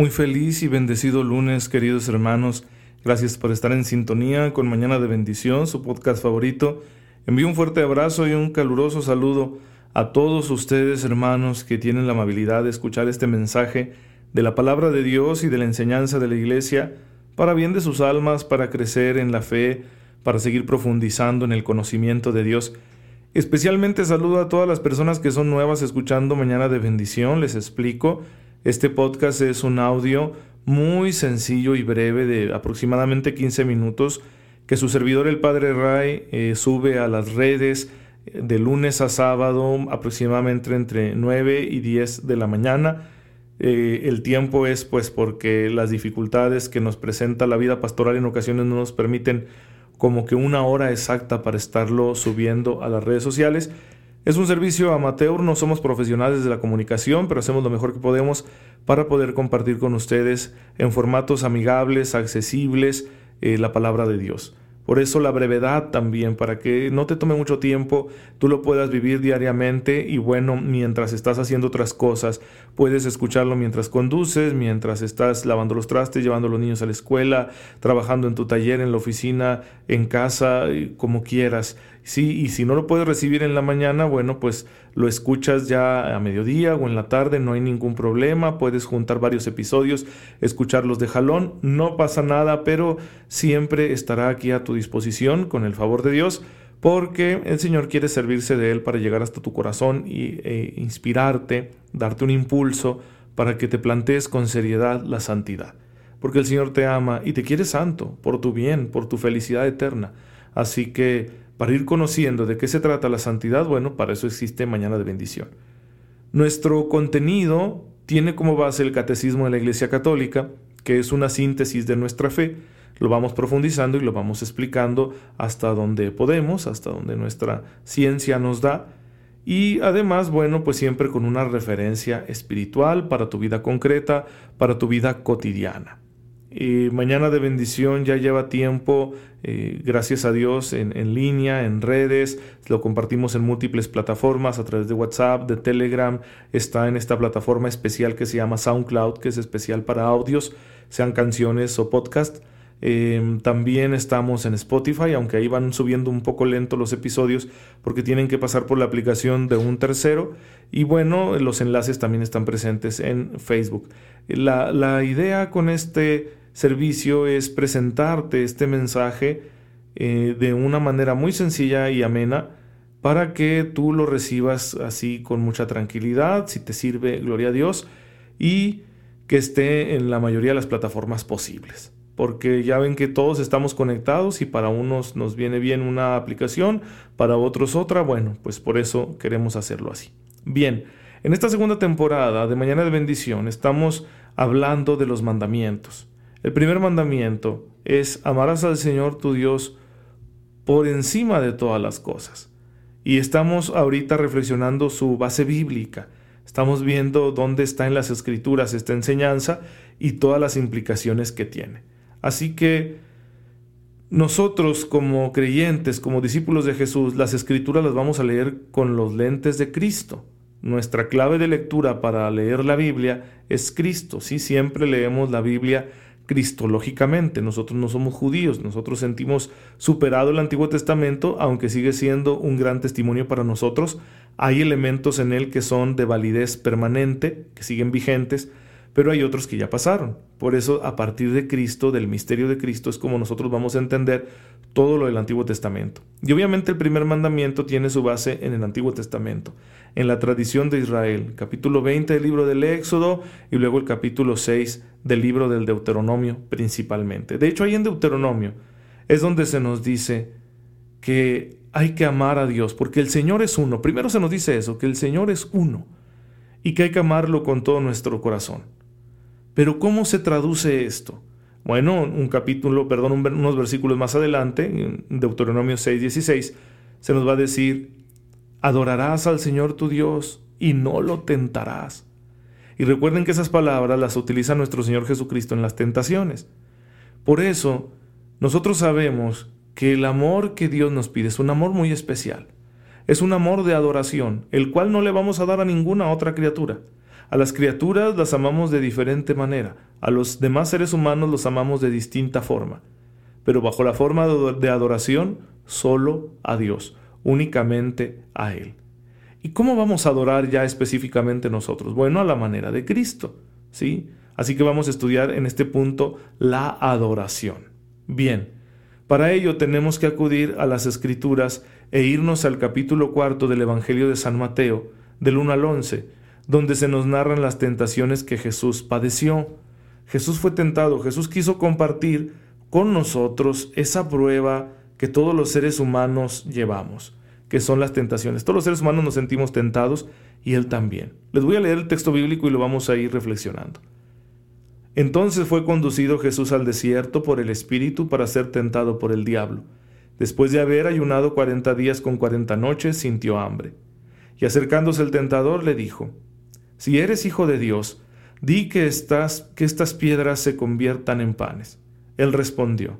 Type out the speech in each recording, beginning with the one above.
Muy feliz y bendecido lunes, queridos hermanos. Gracias por estar en sintonía con Mañana de Bendición, su podcast favorito. Envío un fuerte abrazo y un caluroso saludo a todos ustedes, hermanos, que tienen la amabilidad de escuchar este mensaje de la palabra de Dios y de la enseñanza de la Iglesia para bien de sus almas, para crecer en la fe, para seguir profundizando en el conocimiento de Dios. Especialmente saludo a todas las personas que son nuevas escuchando Mañana de Bendición. Les explico. Este podcast es un audio muy sencillo y breve de aproximadamente 15 minutos que su servidor el Padre Ray eh, sube a las redes eh, de lunes a sábado aproximadamente entre 9 y 10 de la mañana. Eh, el tiempo es pues porque las dificultades que nos presenta la vida pastoral en ocasiones no nos permiten como que una hora exacta para estarlo subiendo a las redes sociales es un servicio amateur, no somos profesionales de la comunicación, pero hacemos lo mejor que podemos para poder compartir con ustedes en formatos amigables, accesibles, eh, la palabra de Dios. Por eso la brevedad también, para que no te tome mucho tiempo, tú lo puedas vivir diariamente y bueno, mientras estás haciendo otras cosas, puedes escucharlo mientras conduces, mientras estás lavando los trastes, llevando a los niños a la escuela, trabajando en tu taller, en la oficina, en casa, como quieras. Sí, y si no lo puedes recibir en la mañana, bueno, pues lo escuchas ya a mediodía o en la tarde, no hay ningún problema, puedes juntar varios episodios, escucharlos de jalón, no pasa nada, pero siempre estará aquí a tu disposición con el favor de Dios, porque el Señor quiere servirse de Él para llegar hasta tu corazón y e inspirarte, darte un impulso para que te plantees con seriedad la santidad. Porque el Señor te ama y te quiere santo, por tu bien, por tu felicidad eterna. Así que para ir conociendo de qué se trata la santidad, bueno, para eso existe Mañana de Bendición. Nuestro contenido tiene como base el Catecismo de la Iglesia Católica, que es una síntesis de nuestra fe. Lo vamos profundizando y lo vamos explicando hasta donde podemos, hasta donde nuestra ciencia nos da. Y además, bueno, pues siempre con una referencia espiritual para tu vida concreta, para tu vida cotidiana. Mañana de bendición ya lleva tiempo, eh, gracias a Dios, en, en, línea, en redes, lo compartimos en múltiples plataformas a través de WhatsApp, de Telegram, está en esta plataforma especial que se llama SoundCloud, que es especial para audios, sean canciones o podcast. Em, también estamos en Spotify, aunque ahí van subiendo un poco lento los episodios porque tienen que pasar por la aplicación de un tercero. Y bueno, los enlaces también están presentes en Facebook. La, la idea con este servicio es presentarte este mensaje eh, de una manera muy sencilla y amena para que tú lo recibas así con mucha tranquilidad, si te sirve, gloria a Dios, y que esté en la mayoría de las plataformas posibles. Porque ya ven que todos estamos conectados y para unos nos viene bien una aplicación, para otros otra, bueno, pues por eso queremos hacerlo así. Bien, en esta segunda temporada de Mañana de Bendición estamos hablando de los mandamientos. El primer mandamiento es amarás al Señor tu Dios por encima de todas las cosas. Y estamos ahorita reflexionando su base bíblica. Estamos viendo dónde está en las escrituras esta enseñanza y todas las implicaciones que tiene. Así que nosotros como creyentes, como discípulos de Jesús, las escrituras las vamos a leer con los lentes de Cristo. Nuestra clave de lectura para leer la Biblia es Cristo. Sí, siempre leemos la Biblia cristológicamente. Nosotros no somos judíos, nosotros sentimos superado el Antiguo Testamento, aunque sigue siendo un gran testimonio para nosotros. Hay elementos en él que son de validez permanente, que siguen vigentes, pero hay otros que ya pasaron. Por eso, a partir de Cristo, del misterio de Cristo, es como nosotros vamos a entender todo lo del Antiguo Testamento. Y obviamente el primer mandamiento tiene su base en el Antiguo Testamento, en la tradición de Israel, capítulo 20 del libro del Éxodo y luego el capítulo 6 del libro del Deuteronomio principalmente. De hecho, ahí en Deuteronomio es donde se nos dice que hay que amar a Dios, porque el Señor es uno. Primero se nos dice eso, que el Señor es uno y que hay que amarlo con todo nuestro corazón. Pero ¿cómo se traduce esto? Bueno, un capítulo, perdón, unos versículos más adelante, en Deuteronomio 6:16, se nos va a decir, adorarás al Señor tu Dios y no lo tentarás. Y recuerden que esas palabras las utiliza nuestro Señor Jesucristo en las tentaciones. Por eso, nosotros sabemos que el amor que Dios nos pide es un amor muy especial. Es un amor de adoración, el cual no le vamos a dar a ninguna otra criatura. A las criaturas las amamos de diferente manera, a los demás seres humanos los amamos de distinta forma, pero bajo la forma de adoración solo a Dios, únicamente a Él. ¿Y cómo vamos a adorar ya específicamente nosotros? Bueno, a la manera de Cristo, ¿sí? Así que vamos a estudiar en este punto la adoración. Bien, para ello tenemos que acudir a las Escrituras e irnos al capítulo cuarto del Evangelio de San Mateo, del 1 al 11, donde se nos narran las tentaciones que Jesús padeció. Jesús fue tentado, Jesús quiso compartir con nosotros esa prueba que todos los seres humanos llevamos, que son las tentaciones. Todos los seres humanos nos sentimos tentados y Él también. Les voy a leer el texto bíblico y lo vamos a ir reflexionando. Entonces fue conducido Jesús al desierto por el Espíritu para ser tentado por el diablo. Después de haber ayunado cuarenta días con cuarenta noches, sintió hambre. Y acercándose el tentador le dijo, Si eres hijo de Dios, di que, estás, que estas piedras se conviertan en panes. Él respondió,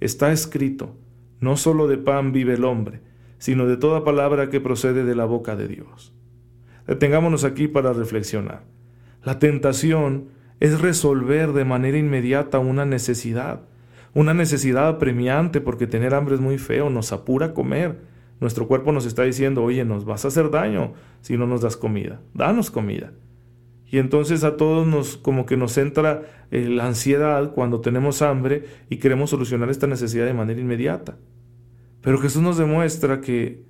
Está escrito, no solo de pan vive el hombre, sino de toda palabra que procede de la boca de Dios. Detengámonos aquí para reflexionar. La tentación es resolver de manera inmediata una necesidad, una necesidad apremiante porque tener hambre es muy feo, nos apura a comer. Nuestro cuerpo nos está diciendo, oye, nos vas a hacer daño si no nos das comida, danos comida. Y entonces a todos nos como que nos entra eh, la ansiedad cuando tenemos hambre y queremos solucionar esta necesidad de manera inmediata. Pero Jesús nos demuestra que,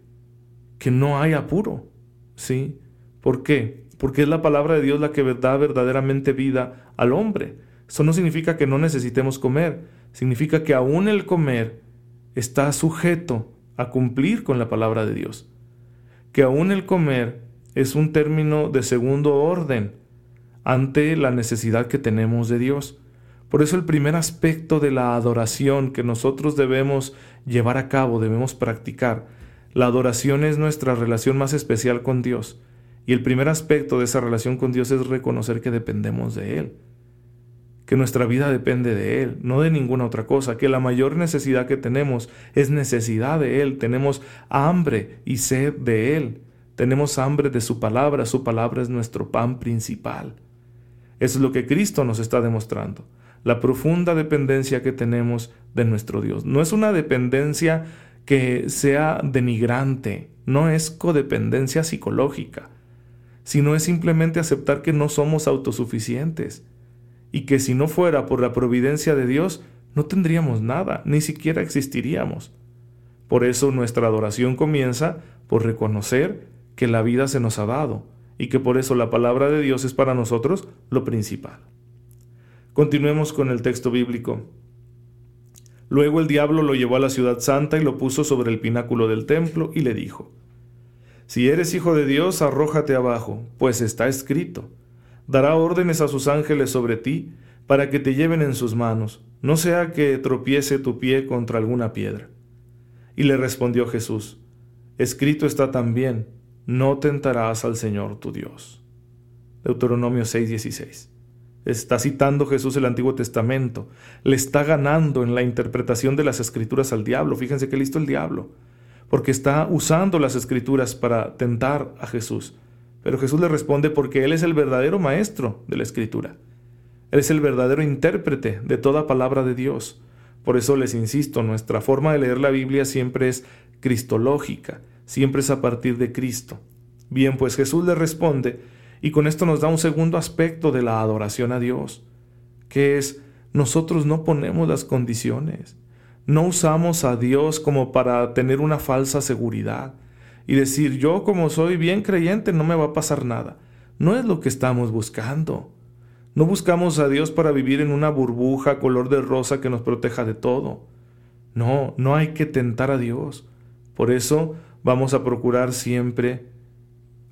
que no hay apuro, ¿sí? ¿Por qué? porque es la palabra de Dios la que da verdaderamente vida al hombre. Eso no significa que no necesitemos comer, significa que aún el comer está sujeto a cumplir con la palabra de Dios. Que aún el comer es un término de segundo orden ante la necesidad que tenemos de Dios. Por eso el primer aspecto de la adoración que nosotros debemos llevar a cabo, debemos practicar, la adoración es nuestra relación más especial con Dios. Y el primer aspecto de esa relación con Dios es reconocer que dependemos de Él, que nuestra vida depende de Él, no de ninguna otra cosa, que la mayor necesidad que tenemos es necesidad de Él, tenemos hambre y sed de Él, tenemos hambre de su palabra, su palabra es nuestro pan principal. Eso es lo que Cristo nos está demostrando, la profunda dependencia que tenemos de nuestro Dios. No es una dependencia que sea denigrante, no es codependencia psicológica sino es simplemente aceptar que no somos autosuficientes y que si no fuera por la providencia de Dios, no tendríamos nada, ni siquiera existiríamos. Por eso nuestra adoración comienza por reconocer que la vida se nos ha dado y que por eso la palabra de Dios es para nosotros lo principal. Continuemos con el texto bíblico. Luego el diablo lo llevó a la ciudad santa y lo puso sobre el pináculo del templo y le dijo, si eres hijo de Dios, arrójate abajo, pues está escrito. Dará órdenes a sus ángeles sobre ti, para que te lleven en sus manos, no sea que tropiece tu pie contra alguna piedra. Y le respondió Jesús, Escrito está también, no tentarás al Señor tu Dios. Deuteronomio 6:16. Está citando Jesús el Antiguo Testamento, le está ganando en la interpretación de las escrituras al diablo. Fíjense que listo el diablo porque está usando las escrituras para tentar a Jesús. Pero Jesús le responde porque Él es el verdadero maestro de la escritura. Él es el verdadero intérprete de toda palabra de Dios. Por eso les insisto, nuestra forma de leer la Biblia siempre es cristológica, siempre es a partir de Cristo. Bien, pues Jesús le responde y con esto nos da un segundo aspecto de la adoración a Dios, que es nosotros no ponemos las condiciones. No usamos a Dios como para tener una falsa seguridad y decir yo como soy bien creyente no me va a pasar nada. No es lo que estamos buscando. No buscamos a Dios para vivir en una burbuja color de rosa que nos proteja de todo. No, no hay que tentar a Dios. Por eso vamos a procurar siempre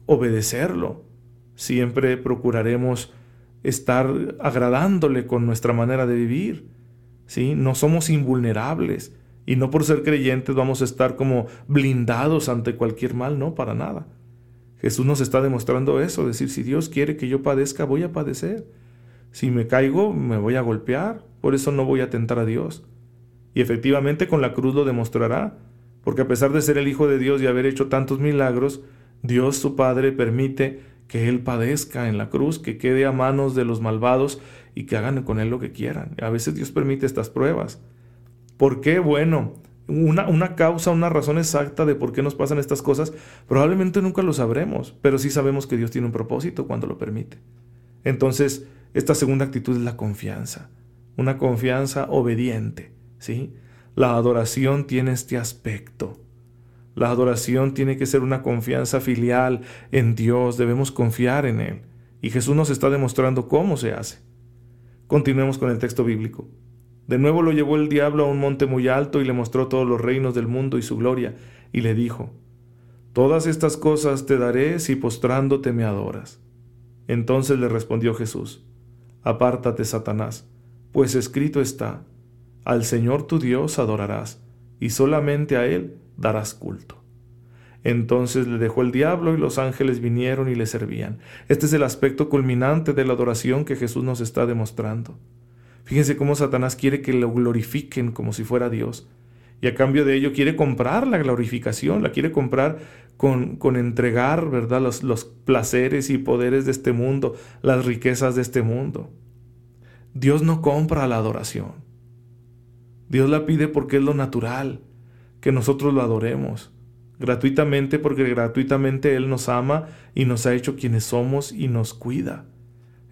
obedecerlo. Siempre procuraremos estar agradándole con nuestra manera de vivir. ¿sí? No somos invulnerables y no por ser creyentes vamos a estar como blindados ante cualquier mal, no, para nada. Jesús nos está demostrando eso, decir, si Dios quiere que yo padezca, voy a padecer. Si me caigo, me voy a golpear, por eso no voy a tentar a Dios. Y efectivamente con la cruz lo demostrará, porque a pesar de ser el Hijo de Dios y haber hecho tantos milagros, Dios su Padre permite que Él padezca en la cruz, que quede a manos de los malvados y que hagan con Él lo que quieran. A veces Dios permite estas pruebas. ¿Por qué? Bueno, una, una, causa, una razón exacta de por qué nos pasan estas cosas, probablemente nunca lo sabremos, pero sí sabemos que Dios tiene un propósito cuando lo permite. Entonces, esta segunda actitud es la confianza, una confianza obediente, ¿sí? La adoración tiene este aspecto. La adoración tiene que ser una confianza filial en Dios, debemos confiar en Él. Y Jesús nos está demostrando cómo se hace. Continuemos con el texto bíblico. De nuevo lo llevó el diablo a un monte muy alto y le mostró todos los reinos del mundo y su gloria, y le dijo, Todas estas cosas te daré si postrándote me adoras. Entonces le respondió Jesús, Apártate, Satanás, pues escrito está, Al Señor tu Dios adorarás, y solamente a Él darás culto. Entonces le dejó el diablo y los ángeles vinieron y le servían. Este es el aspecto culminante de la adoración que Jesús nos está demostrando. Fíjense cómo Satanás quiere que lo glorifiquen como si fuera Dios. Y a cambio de ello quiere comprar la glorificación, la quiere comprar con, con entregar, ¿verdad?, los, los placeres y poderes de este mundo, las riquezas de este mundo. Dios no compra la adoración. Dios la pide porque es lo natural que nosotros lo adoremos gratuitamente porque gratuitamente Él nos ama y nos ha hecho quienes somos y nos cuida.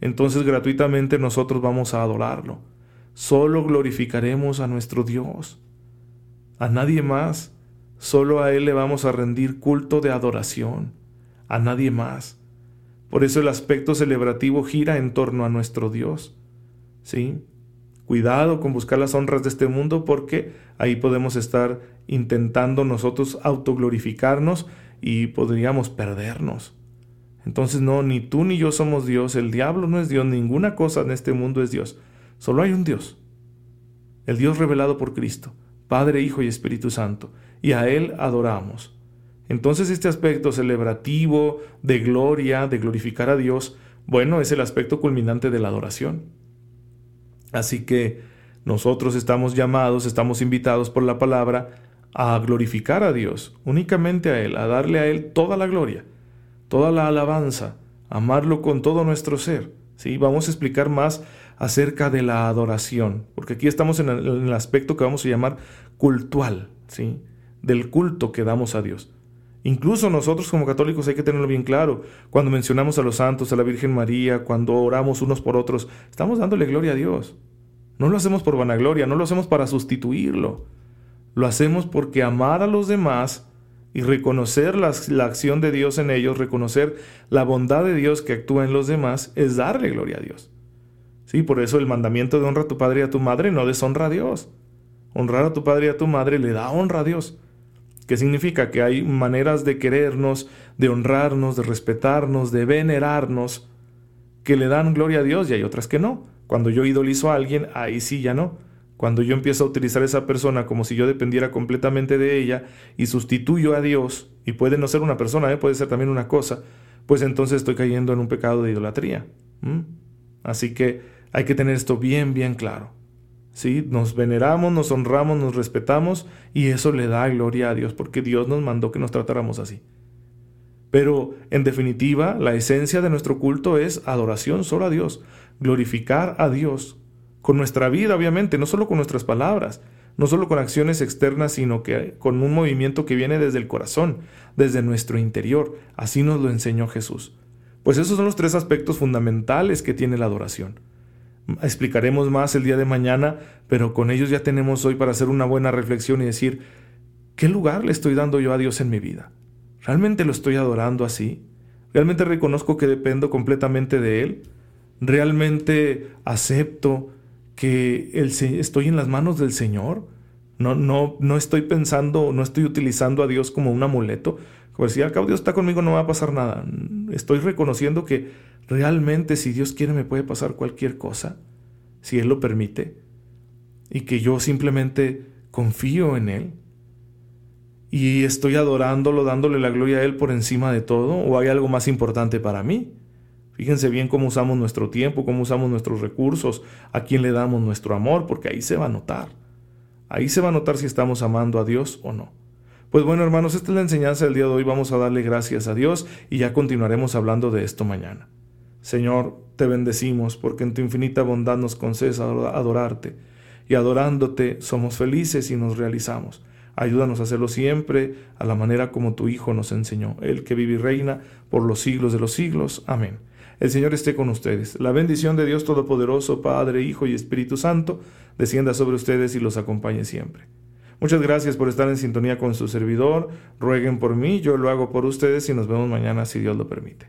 Entonces gratuitamente nosotros vamos a adorarlo. Solo glorificaremos a nuestro Dios. A nadie más. Solo a Él le vamos a rendir culto de adoración. A nadie más. Por eso el aspecto celebrativo gira en torno a nuestro Dios. ¿Sí? Cuidado con buscar las honras de este mundo porque ahí podemos estar intentando nosotros autoglorificarnos y podríamos perdernos. Entonces no, ni tú ni yo somos Dios, el diablo no es Dios, ninguna cosa en este mundo es Dios. Solo hay un Dios. El Dios revelado por Cristo, Padre, Hijo y Espíritu Santo, y a Él adoramos. Entonces este aspecto celebrativo, de gloria, de glorificar a Dios, bueno, es el aspecto culminante de la adoración. Así que nosotros estamos llamados, estamos invitados por la palabra a glorificar a Dios, únicamente a Él, a darle a Él toda la gloria, toda la alabanza, amarlo con todo nuestro ser. ¿sí? Vamos a explicar más acerca de la adoración, porque aquí estamos en el, aspecto que vamos a llamar cultual, ¿sí? del culto que damos a Dios. Incluso nosotros como católicos hay que tenerlo bien claro. Cuando mencionamos a los santos, a la Virgen María, cuando oramos unos por otros, estamos dándole gloria a Dios. No lo hacemos por vanagloria, no lo hacemos para sustituirlo. Lo hacemos porque amar a los demás y reconocer la, la, acción de Dios en ellos, reconocer la bondad de Dios que actúa en los demás, es darle gloria a Dios. Sí, por eso el mandamiento de honra a tu padre y a tu madre no deshonra a Dios. Honrar a tu padre y a tu madre le da honra a Dios. ¿Qué significa? Que hay maneras de querernos, de honrarnos, de respetarnos, de venerarnos, que le dan gloria a Dios y hay otras que no. Cuando yo idolizo a alguien, ahí sí ya no. Cuando yo empiezo a utilizar a esa persona como si yo dependiera completamente de ella y sustituyo a Dios, y puede no ser una persona, ¿eh? puede ser también una cosa, pues entonces estoy cayendo en un pecado de idolatría. Así que hay que tener esto bien, bien claro. ¿sí? Nos veneramos, nos honramos, nos respetamos y eso le da gloria a Dios porque Dios nos mandó que nos tratáramos así. Pero en definitiva, la esencia de nuestro culto es adoración solo a Dios, glorificar a Dios con nuestra vida, obviamente, no solo con nuestras palabras, no solo con acciones externas, sino que con un movimiento que viene desde el corazón, desde nuestro interior. Así nos lo enseñó Jesús. Pues esos son los tres aspectos fundamentales que tiene la adoración. Explicaremos más el día de mañana, pero con ellos ya tenemos hoy para hacer una buena reflexión y decir, ¿qué lugar le estoy dando yo a Dios en mi vida? ¿Realmente lo estoy adorando así? ¿Realmente reconozco que dependo completamente de Él? ¿Realmente acepto que estoy en las manos del Señor? No, no, no estoy pensando, no estoy utilizando a Dios como un amuleto. Como si al cabo Dios está conmigo, no va a pasar nada. Estoy reconociendo que realmente si Dios quiere me puede pasar cualquier cosa, si Él lo permite, y que yo simplemente confío en Él y estoy adorándolo, dándole la gloria a Él por encima de todo, o hay algo más importante para mí. Fíjense bien cómo usamos nuestro tiempo, cómo usamos nuestros recursos, a quién le damos nuestro amor, porque ahí se va a notar. Ahí se va a notar si estamos amando a Dios o no. Pues bueno, hermanos, esta es la enseñanza del día de hoy. Vamos a darle gracias a Dios y ya continuaremos hablando de esto mañana. Señor, te bendecimos porque en tu infinita bondad nos concedes adorarte y adorándote somos felices y nos realizamos. Ayúdanos a hacerlo siempre a la manera como tu Hijo nos enseñó, el que vive y reina por los siglos de los siglos. Amén. El Señor esté con ustedes. La bendición de Dios Todopoderoso, Padre, Hijo y Espíritu Santo, descienda sobre ustedes y los acompañe siempre. Muchas gracias por estar en sintonía con su servidor. Rueguen por mí, yo lo hago por ustedes y nos vemos mañana si Dios lo permite.